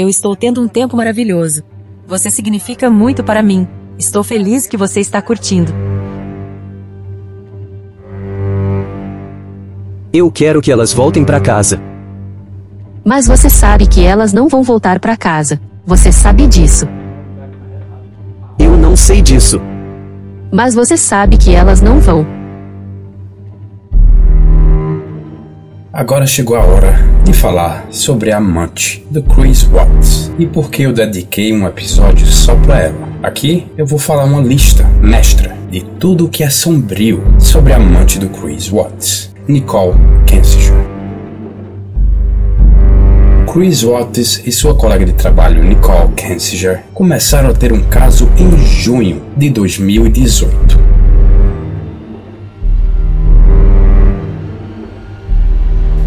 Eu estou tendo um tempo maravilhoso. Você significa muito para mim. Estou feliz que você está curtindo. Eu quero que elas voltem para casa. Mas você sabe que elas não vão voltar para casa. Você sabe disso. Eu não sei disso. Mas você sabe que elas não vão. Agora chegou a hora de falar sobre a amante do Chris Watts e por que eu dediquei um episódio só para ela. Aqui eu vou falar uma lista mestra de tudo o que é sombrio sobre a amante do Chris Watts, Nicole Kensinger. Chris Watts e sua colega de trabalho Nicole Kensinger começaram a ter um caso em junho de 2018.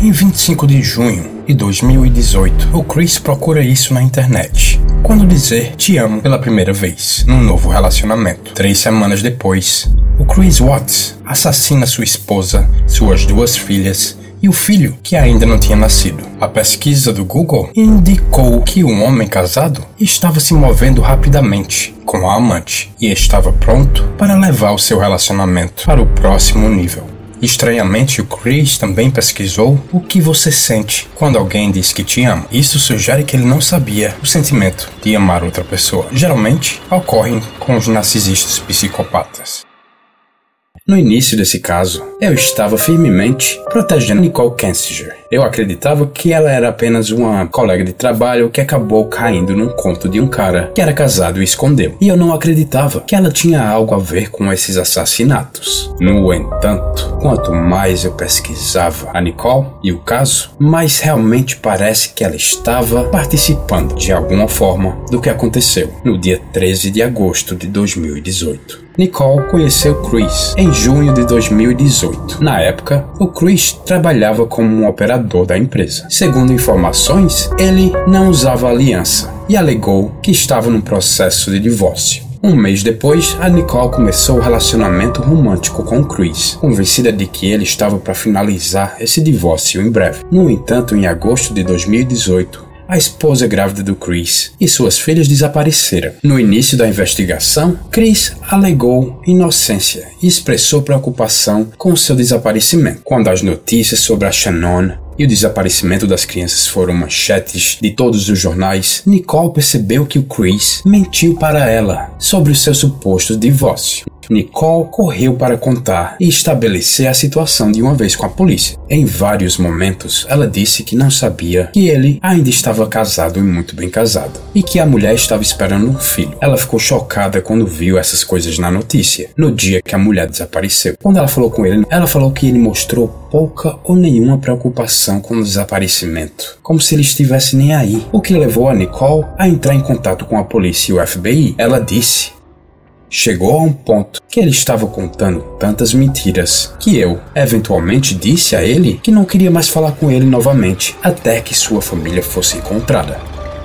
Em 25 de junho de 2018, o Chris procura isso na internet. Quando dizer te amo pela primeira vez, num novo relacionamento. Três semanas depois, o Chris Watts assassina sua esposa, suas duas filhas e o filho que ainda não tinha nascido. A pesquisa do Google indicou que o homem casado estava se movendo rapidamente com a amante e estava pronto para levar o seu relacionamento para o próximo nível. Estranhamente, o Chris também pesquisou o que você sente quando alguém diz que te ama. Isso sugere que ele não sabia o sentimento de amar outra pessoa. Geralmente, ocorrem com os narcisistas psicopatas. No início desse caso, eu estava firmemente protegendo Nicole Kensinger. Eu acreditava que ela era apenas uma colega de trabalho que acabou caindo num conto de um cara que era casado e escondeu. E eu não acreditava que ela tinha algo a ver com esses assassinatos. No entanto, quanto mais eu pesquisava a Nicole e o caso, mais realmente parece que ela estava participando de alguma forma do que aconteceu no dia 13 de agosto de 2018. Nicole conheceu Chris em junho de 2018. Na época, o Chris trabalhava como um operador da empresa. Segundo informações, ele não usava aliança e alegou que estava num processo de divórcio. Um mês depois, a Nicole começou o relacionamento romântico com Chris, convencida de que ele estava para finalizar esse divórcio em breve. No entanto, em agosto de 2018, a esposa grávida do Chris e suas filhas desapareceram. No início da investigação, Chris alegou inocência e expressou preocupação com seu desaparecimento. Quando as notícias sobre a Shannon e o desaparecimento das crianças foram manchetes de todos os jornais, Nicole percebeu que o Chris mentiu para ela sobre o seu suposto divórcio. Nicole correu para contar e estabelecer a situação de uma vez com a polícia. Em vários momentos, ela disse que não sabia que ele ainda estava casado e muito bem casado, e que a mulher estava esperando um filho. Ela ficou chocada quando viu essas coisas na notícia, no dia que a mulher desapareceu. Quando ela falou com ele, ela falou que ele mostrou pouca ou nenhuma preocupação com o desaparecimento, como se ele estivesse nem aí, o que levou a Nicole a entrar em contato com a polícia e o FBI. Ela disse Chegou a um ponto que ele estava contando tantas mentiras que eu, eventualmente, disse a ele que não queria mais falar com ele novamente até que sua família fosse encontrada.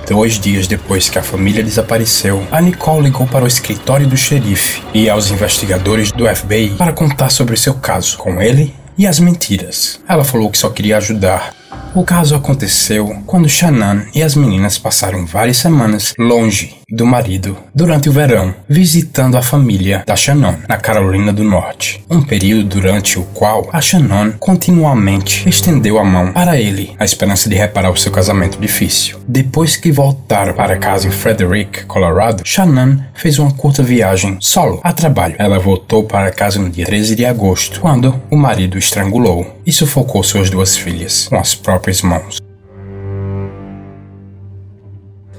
Dois dias depois que a família desapareceu, a Nicole ligou para o escritório do xerife e aos investigadores do FBI para contar sobre seu caso com ele e as mentiras. Ela falou que só queria ajudar o caso aconteceu quando Shannon e as meninas passaram várias semanas longe do marido durante o verão, visitando a família da Shannon na Carolina do Norte. Um período durante o qual a Shannon continuamente estendeu a mão para ele, a esperança de reparar o seu casamento difícil. Depois que voltaram para casa em Frederick, Colorado, Shannon fez uma curta viagem solo a trabalho. Ela voltou para casa no dia 13 de agosto, quando o marido estrangulou e sufocou suas duas filhas com as próprias mãos.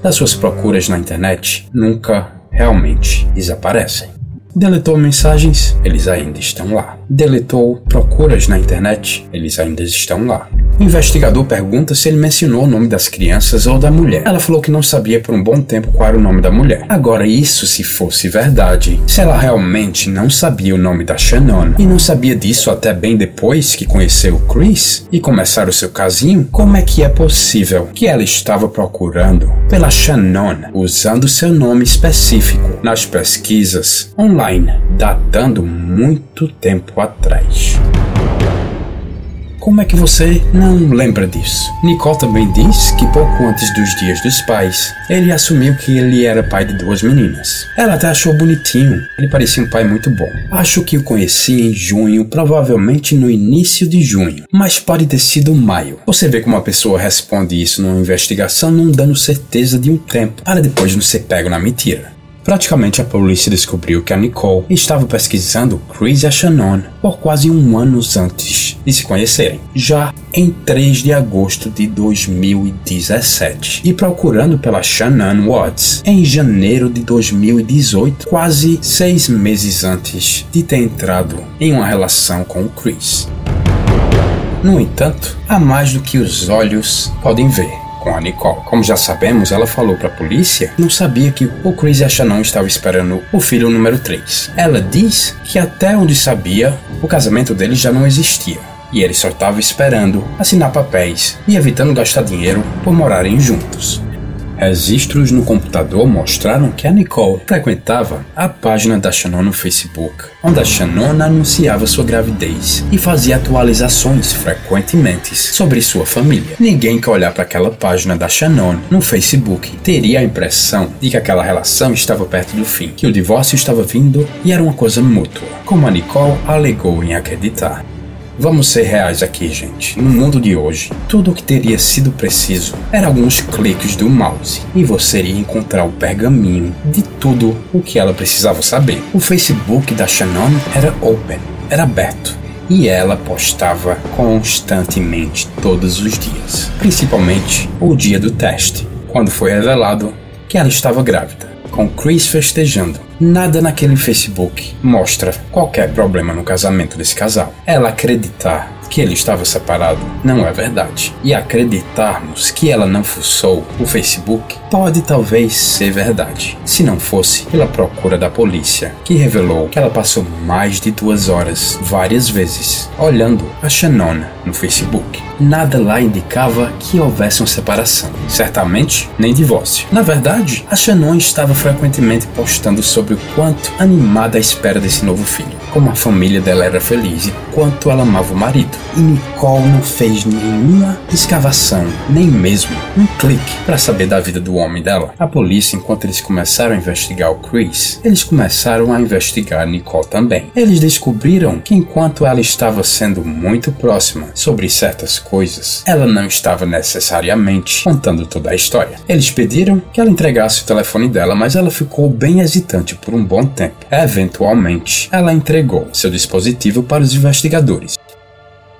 Das suas procuras na internet, nunca realmente desaparecem. Deletou mensagens, eles ainda estão lá. Deletou procuras na internet, eles ainda estão lá. O investigador pergunta se ele mencionou o nome das crianças ou da mulher. Ela falou que não sabia por um bom tempo qual era o nome da mulher. Agora, isso se fosse verdade, se ela realmente não sabia o nome da Shannon e não sabia disso até bem depois que conheceu o Chris e começaram o seu casinho, como é que é possível que ela estava procurando pela Shannon usando seu nome específico nas pesquisas online, datando muito tempo atrás? Como é que você não lembra disso? Nicole também diz que pouco antes dos dias dos pais, ele assumiu que ele era pai de duas meninas. Ela até achou bonitinho, ele parecia um pai muito bom. Acho que o conheci em junho, provavelmente no início de junho, mas pode ter sido maio. Você vê como uma pessoa responde isso numa investigação não dando certeza de um tempo, para depois não ser pego na mentira. Praticamente a polícia descobriu que a Nicole estava pesquisando Chris e Shannon por quase um ano antes de se conhecerem, já em 3 de agosto de 2017, e procurando pela Shannon Watts em janeiro de 2018, quase seis meses antes de ter entrado em uma relação com o Chris. No entanto, há mais do que os olhos podem ver com a Nicole. Como já sabemos, ela falou para a polícia não sabia que o Chris e a estavam esperando o filho número 3. Ela diz que até onde sabia, o casamento deles já não existia. E ele só estava esperando assinar papéis e evitando gastar dinheiro por morarem juntos. Registros no computador mostraram que a Nicole frequentava a página da Shannon no Facebook, onde a Shannon anunciava sua gravidez e fazia atualizações frequentemente sobre sua família. Ninguém que olhar para aquela página da Shannon no Facebook teria a impressão de que aquela relação estava perto do fim, que o divórcio estava vindo e era uma coisa mútua, como a Nicole alegou em acreditar. Vamos ser reais aqui, gente. No mundo de hoje, tudo o que teria sido preciso era alguns cliques do mouse e você iria encontrar o pergaminho de tudo o que ela precisava saber. O Facebook da Shannon era open, era aberto e ela postava constantemente todos os dias, principalmente o dia do teste, quando foi revelado que ela estava grávida com Chris festejando. Nada naquele Facebook mostra qualquer problema no casamento desse casal. Ela acreditar que ele estava separado não é verdade. E acreditarmos que ela não fuçou o Facebook pode talvez ser verdade, se não fosse pela procura da polícia, que revelou que ela passou mais de duas horas, várias vezes, olhando a Shannon no Facebook. Nada lá indicava que houvesse uma separação, certamente nem divórcio. Na verdade, a Shannon estava frequentemente postando sobre o quanto animada a espera desse novo filho como a família dela era feliz e quanto ela amava o marido. E Nicole não fez nenhuma escavação, nem mesmo um clique para saber da vida do homem dela. A polícia, enquanto eles começaram a investigar o Chris, eles começaram a investigar Nicole também. Eles descobriram que enquanto ela estava sendo muito próxima sobre certas coisas, ela não estava necessariamente contando toda a história. Eles pediram que ela entregasse o telefone dela, mas ela ficou bem hesitante por um bom tempo. Eventualmente, ela entregou seu dispositivo para os investigadores.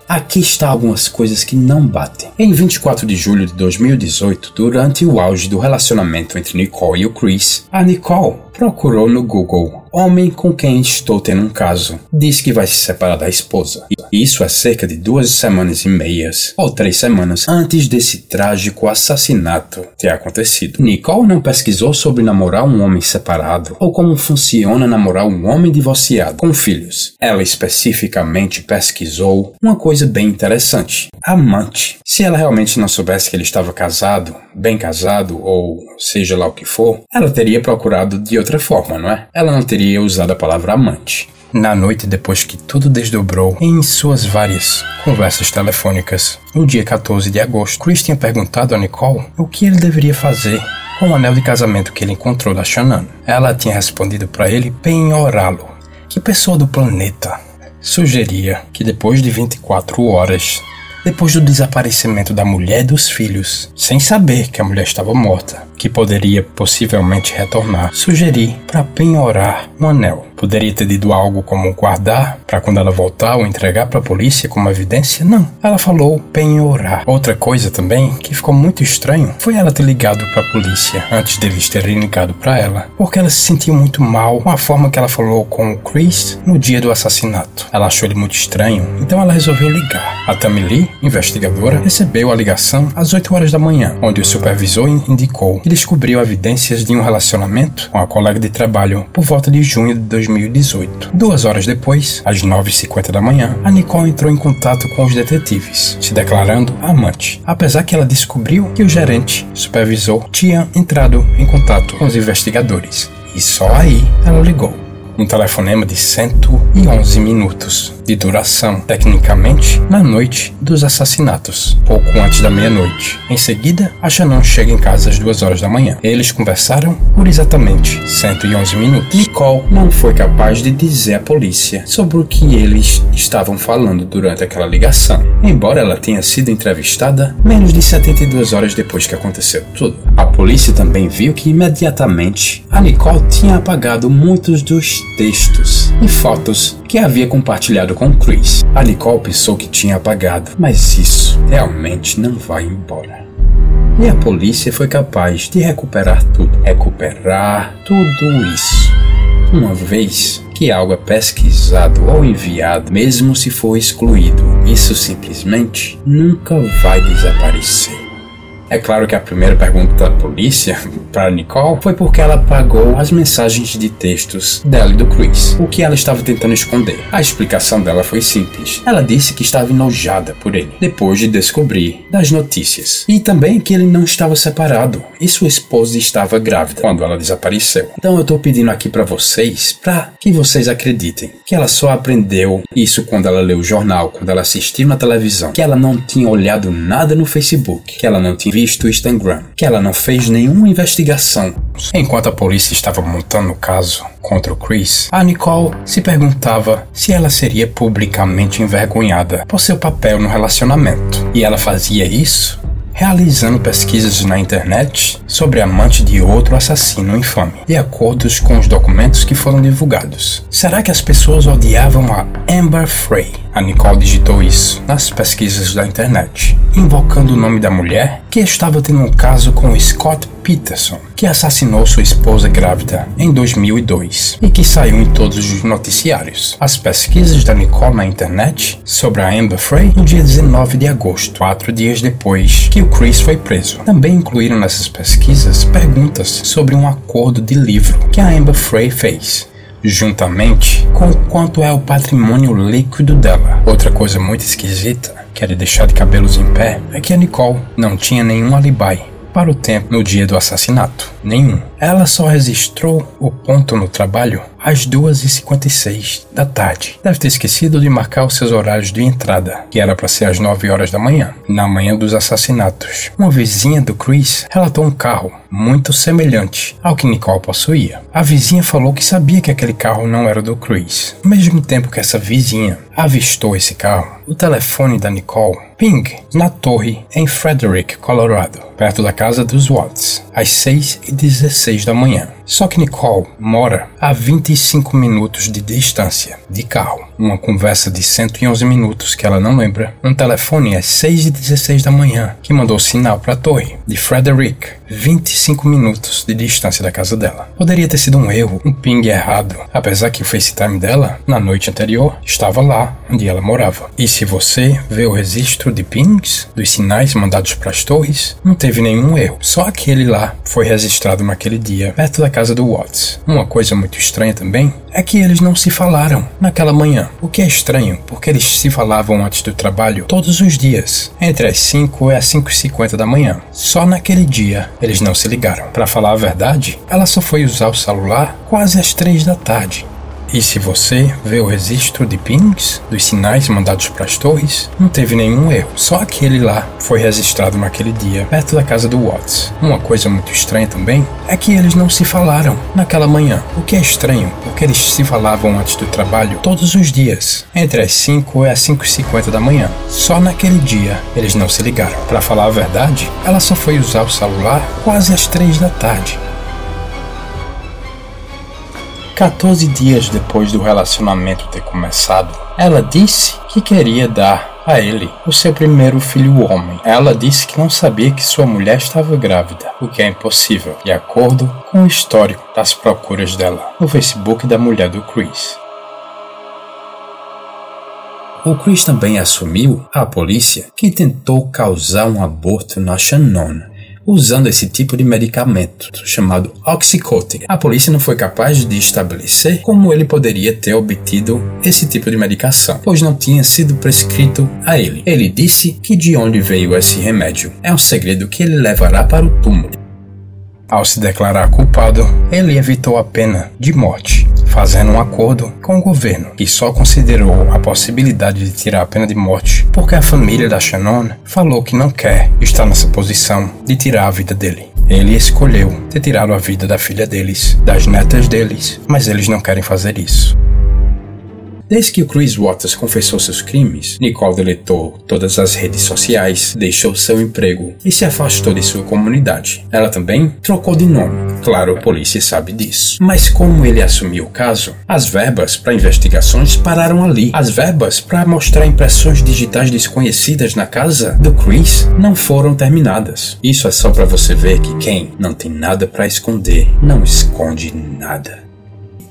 Aqui está algumas coisas que não batem. Em 24 de julho de 2018, durante o auge do relacionamento entre Nicole e o Chris, a Nicole procurou no Google homem com quem estou tendo um caso. Diz que vai se separar da esposa. Isso é cerca de duas semanas e meias, ou três semanas, antes desse trágico assassinato ter acontecido. Nicole não pesquisou sobre namorar um homem separado, ou como funciona namorar um homem divorciado com filhos. Ela especificamente pesquisou uma coisa bem interessante: amante. Se ela realmente não soubesse que ele estava casado, bem casado, ou seja lá o que for, ela teria procurado de outra forma, não é? Ela não teria usado a palavra amante. Na noite depois que tudo desdobrou, em suas várias conversas telefônicas, no dia 14 de agosto, Chris tinha perguntado a Nicole o que ele deveria fazer com o anel de casamento que ele encontrou da Shannon. Ela tinha respondido para ele penhorá-lo. Que pessoa do planeta sugeria que depois de 24 horas depois do desaparecimento da mulher e dos filhos, sem saber que a mulher estava morta, que poderia possivelmente retornar, sugeri para penhorar um anel. Poderia ter dito algo como guardar para quando ela voltar ou entregar para a polícia como evidência? Não. Ela falou penhorar. Outra coisa também que ficou muito estranho foi ela ter ligado para a polícia antes deles terem ligado para ela, porque ela se sentiu muito mal com a forma que ela falou com o Chris no dia do assassinato. Ela achou ele muito estranho, então ela resolveu ligar. A Tammy Lee, investigadora, recebeu a ligação às 8 horas da manhã, onde o supervisor indicou e descobriu evidências de um relacionamento com a colega de trabalho por volta de junho de 2018. Duas horas depois, às 9h50 da manhã, a Nicole entrou em contato com os detetives, se declarando amante, apesar que ela descobriu que o gerente, supervisor, tinha entrado em contato com os investigadores. E só aí ela ligou. Um telefonema de 111 minutos de duração, tecnicamente, na noite dos assassinatos, pouco antes da meia-noite. Em seguida, a Shannon chega em casa às duas horas da manhã. Eles conversaram por exatamente 111 minutos. Nicole não foi capaz de dizer à polícia sobre o que eles estavam falando durante aquela ligação, embora ela tenha sido entrevistada menos de 72 horas depois que aconteceu tudo. A polícia também viu que imediatamente a Nicole tinha apagado muitos dos textos e fotos que havia compartilhado com Chris. A Nicole pensou que tinha apagado, mas isso realmente não vai embora. E a polícia foi capaz de recuperar tudo. Recuperar tudo isso. Uma vez que algo é pesquisado ou enviado, mesmo se for excluído, isso simplesmente nunca vai desaparecer. É claro que a primeira pergunta da polícia para Nicole foi porque ela apagou as mensagens de textos dela e do Chris, o que ela estava tentando esconder. A explicação dela foi simples. Ela disse que estava enojada por ele, depois de descobrir das notícias. E também que ele não estava separado e sua esposa estava grávida quando ela desapareceu. Então eu estou pedindo aqui para vocês, para que vocês acreditem, que ela só aprendeu isso quando ela leu o jornal, quando ela assistiu na televisão, que ela não tinha olhado nada no Facebook, que ela não tinha visto o Instagram, que ela não fez nenhuma investigação. Enquanto a polícia estava montando o caso contra o Chris, a Nicole se perguntava se ela seria publicamente envergonhada por seu papel no relacionamento. E ela fazia isso realizando pesquisas na internet sobre amante de outro assassino infame, de acordo com os documentos que foram divulgados. Será que as pessoas odiavam a Amber Frey? A Nicole digitou isso nas pesquisas da internet, invocando o nome da mulher que estava tendo um caso com Scott Peterson, que assassinou sua esposa grávida em 2002 e que saiu em todos os noticiários. As pesquisas da Nicole na internet sobre a Amber Frey no dia 19 de agosto, quatro dias depois que o Chris foi preso. Também incluíram nessas pesquisas perguntas sobre um acordo de livro que a Amber Frey fez juntamente com quanto é o patrimônio líquido dela. Outra coisa muito esquisita, que era deixar de cabelos em pé, é que a Nicole não tinha nenhum alibi para o tempo no dia do assassinato. Nenhum. Ela só registrou o ponto no trabalho às 2h56 da tarde. Deve ter esquecido de marcar os seus horários de entrada, que era para ser às 9 horas da manhã, na manhã dos assassinatos. Uma vizinha do Chris relatou um carro muito semelhante ao que Nicole possuía. A vizinha falou que sabia que aquele carro não era do Chris. Ao mesmo tempo que essa vizinha avistou esse carro, o telefone da Nicole ping na torre em Frederick, Colorado, perto da casa dos Watts, às 6 e 16 da manhã. Só que Nicole mora a 25 minutos de distância de carro. Uma conversa de 111 minutos que ela não lembra. Um telefone às 6 e 16 da manhã que mandou sinal para a torre de Frederick, 25 minutos de distância da casa dela. Poderia ter sido um erro, um ping errado, apesar que o FaceTime dela, na noite anterior, estava lá onde ela morava. E se você vê o registro de pings dos sinais mandados para as torres, não teve nenhum erro. Só aquele lá foi registrado naquele dia, perto da casa do Watts. Uma coisa muito estranha também é que eles não se falaram naquela manhã. O que é estranho, porque eles se falavam antes do trabalho todos os dias, entre as 5 e as 5 e 50 da manhã. Só naquele dia eles não se ligaram. Para falar a verdade, ela só foi usar o celular quase às 3 da tarde. E se você vê o registro de pings dos sinais mandados para as torres, não teve nenhum erro. Só aquele lá foi registrado naquele dia, perto da casa do Watts. Uma coisa muito estranha também é que eles não se falaram naquela manhã. O que é estranho, porque eles se falavam antes do trabalho todos os dias, entre as 5 e as 5 e 50 da manhã. Só naquele dia eles não se ligaram. Para falar a verdade, ela só foi usar o celular quase às 3 da tarde. 14 dias depois do relacionamento ter começado, ela disse que queria dar a ele o seu primeiro filho homem. Ela disse que não sabia que sua mulher estava grávida, o que é impossível, de acordo com o histórico das procuras dela no Facebook da mulher do Chris. O Chris também assumiu à polícia que tentou causar um aborto na Shannon usando esse tipo de medicamento, chamado Oxycontin. A polícia não foi capaz de estabelecer como ele poderia ter obtido esse tipo de medicação, pois não tinha sido prescrito a ele. Ele disse que de onde veio esse remédio é um segredo que ele levará para o túmulo. Ao se declarar culpado, ele evitou a pena de morte fazendo um acordo com o governo, que só considerou a possibilidade de tirar a pena de morte porque a família da Shannon falou que não quer estar nessa posição de tirar a vida dele. Ele escolheu ter tirado a vida da filha deles, das netas deles, mas eles não querem fazer isso. Desde que o Chris Waters confessou seus crimes, Nicole deletou todas as redes sociais, deixou seu emprego e se afastou de sua comunidade. Ela também trocou de nome. Claro, a polícia sabe disso. Mas como ele assumiu o caso, as verbas para investigações pararam ali. As verbas para mostrar impressões digitais desconhecidas na casa do Chris não foram terminadas. Isso é só para você ver que quem não tem nada para esconder não esconde nada.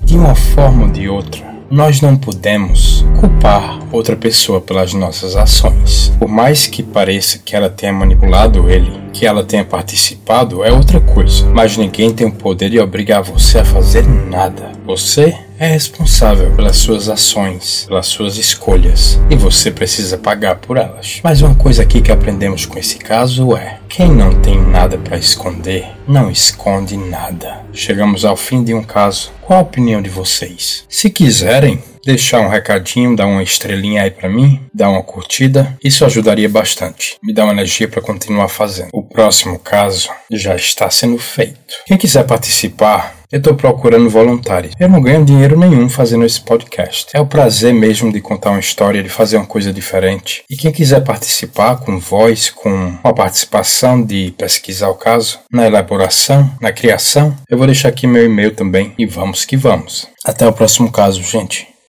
De uma forma ou de outra, nós não podemos culpar outra pessoa pelas nossas ações. Por mais que pareça que ela tenha manipulado ele, que ela tenha participado, é outra coisa. Mas ninguém tem o poder de obrigar você a fazer nada. Você é responsável pelas suas ações, pelas suas escolhas, e você precisa pagar por elas. Mas uma coisa aqui que aprendemos com esse caso é: quem não tem nada para esconder, não esconde nada. Chegamos ao fim de um caso. Qual a opinião de vocês? Se quiserem, deixar um recadinho, dar uma estrelinha aí para mim, dar uma curtida, isso ajudaria bastante. Me dá uma energia para continuar fazendo. O próximo caso já está sendo feito. Quem quiser participar, eu estou procurando voluntários. Eu não ganho dinheiro nenhum fazendo esse podcast. É o prazer mesmo de contar uma história, de fazer uma coisa diferente. E quem quiser participar com voz, com a participação de pesquisar o caso, na elaboração, na criação, eu vou deixar aqui meu e-mail também. E vamos que vamos. Até o próximo caso, gente.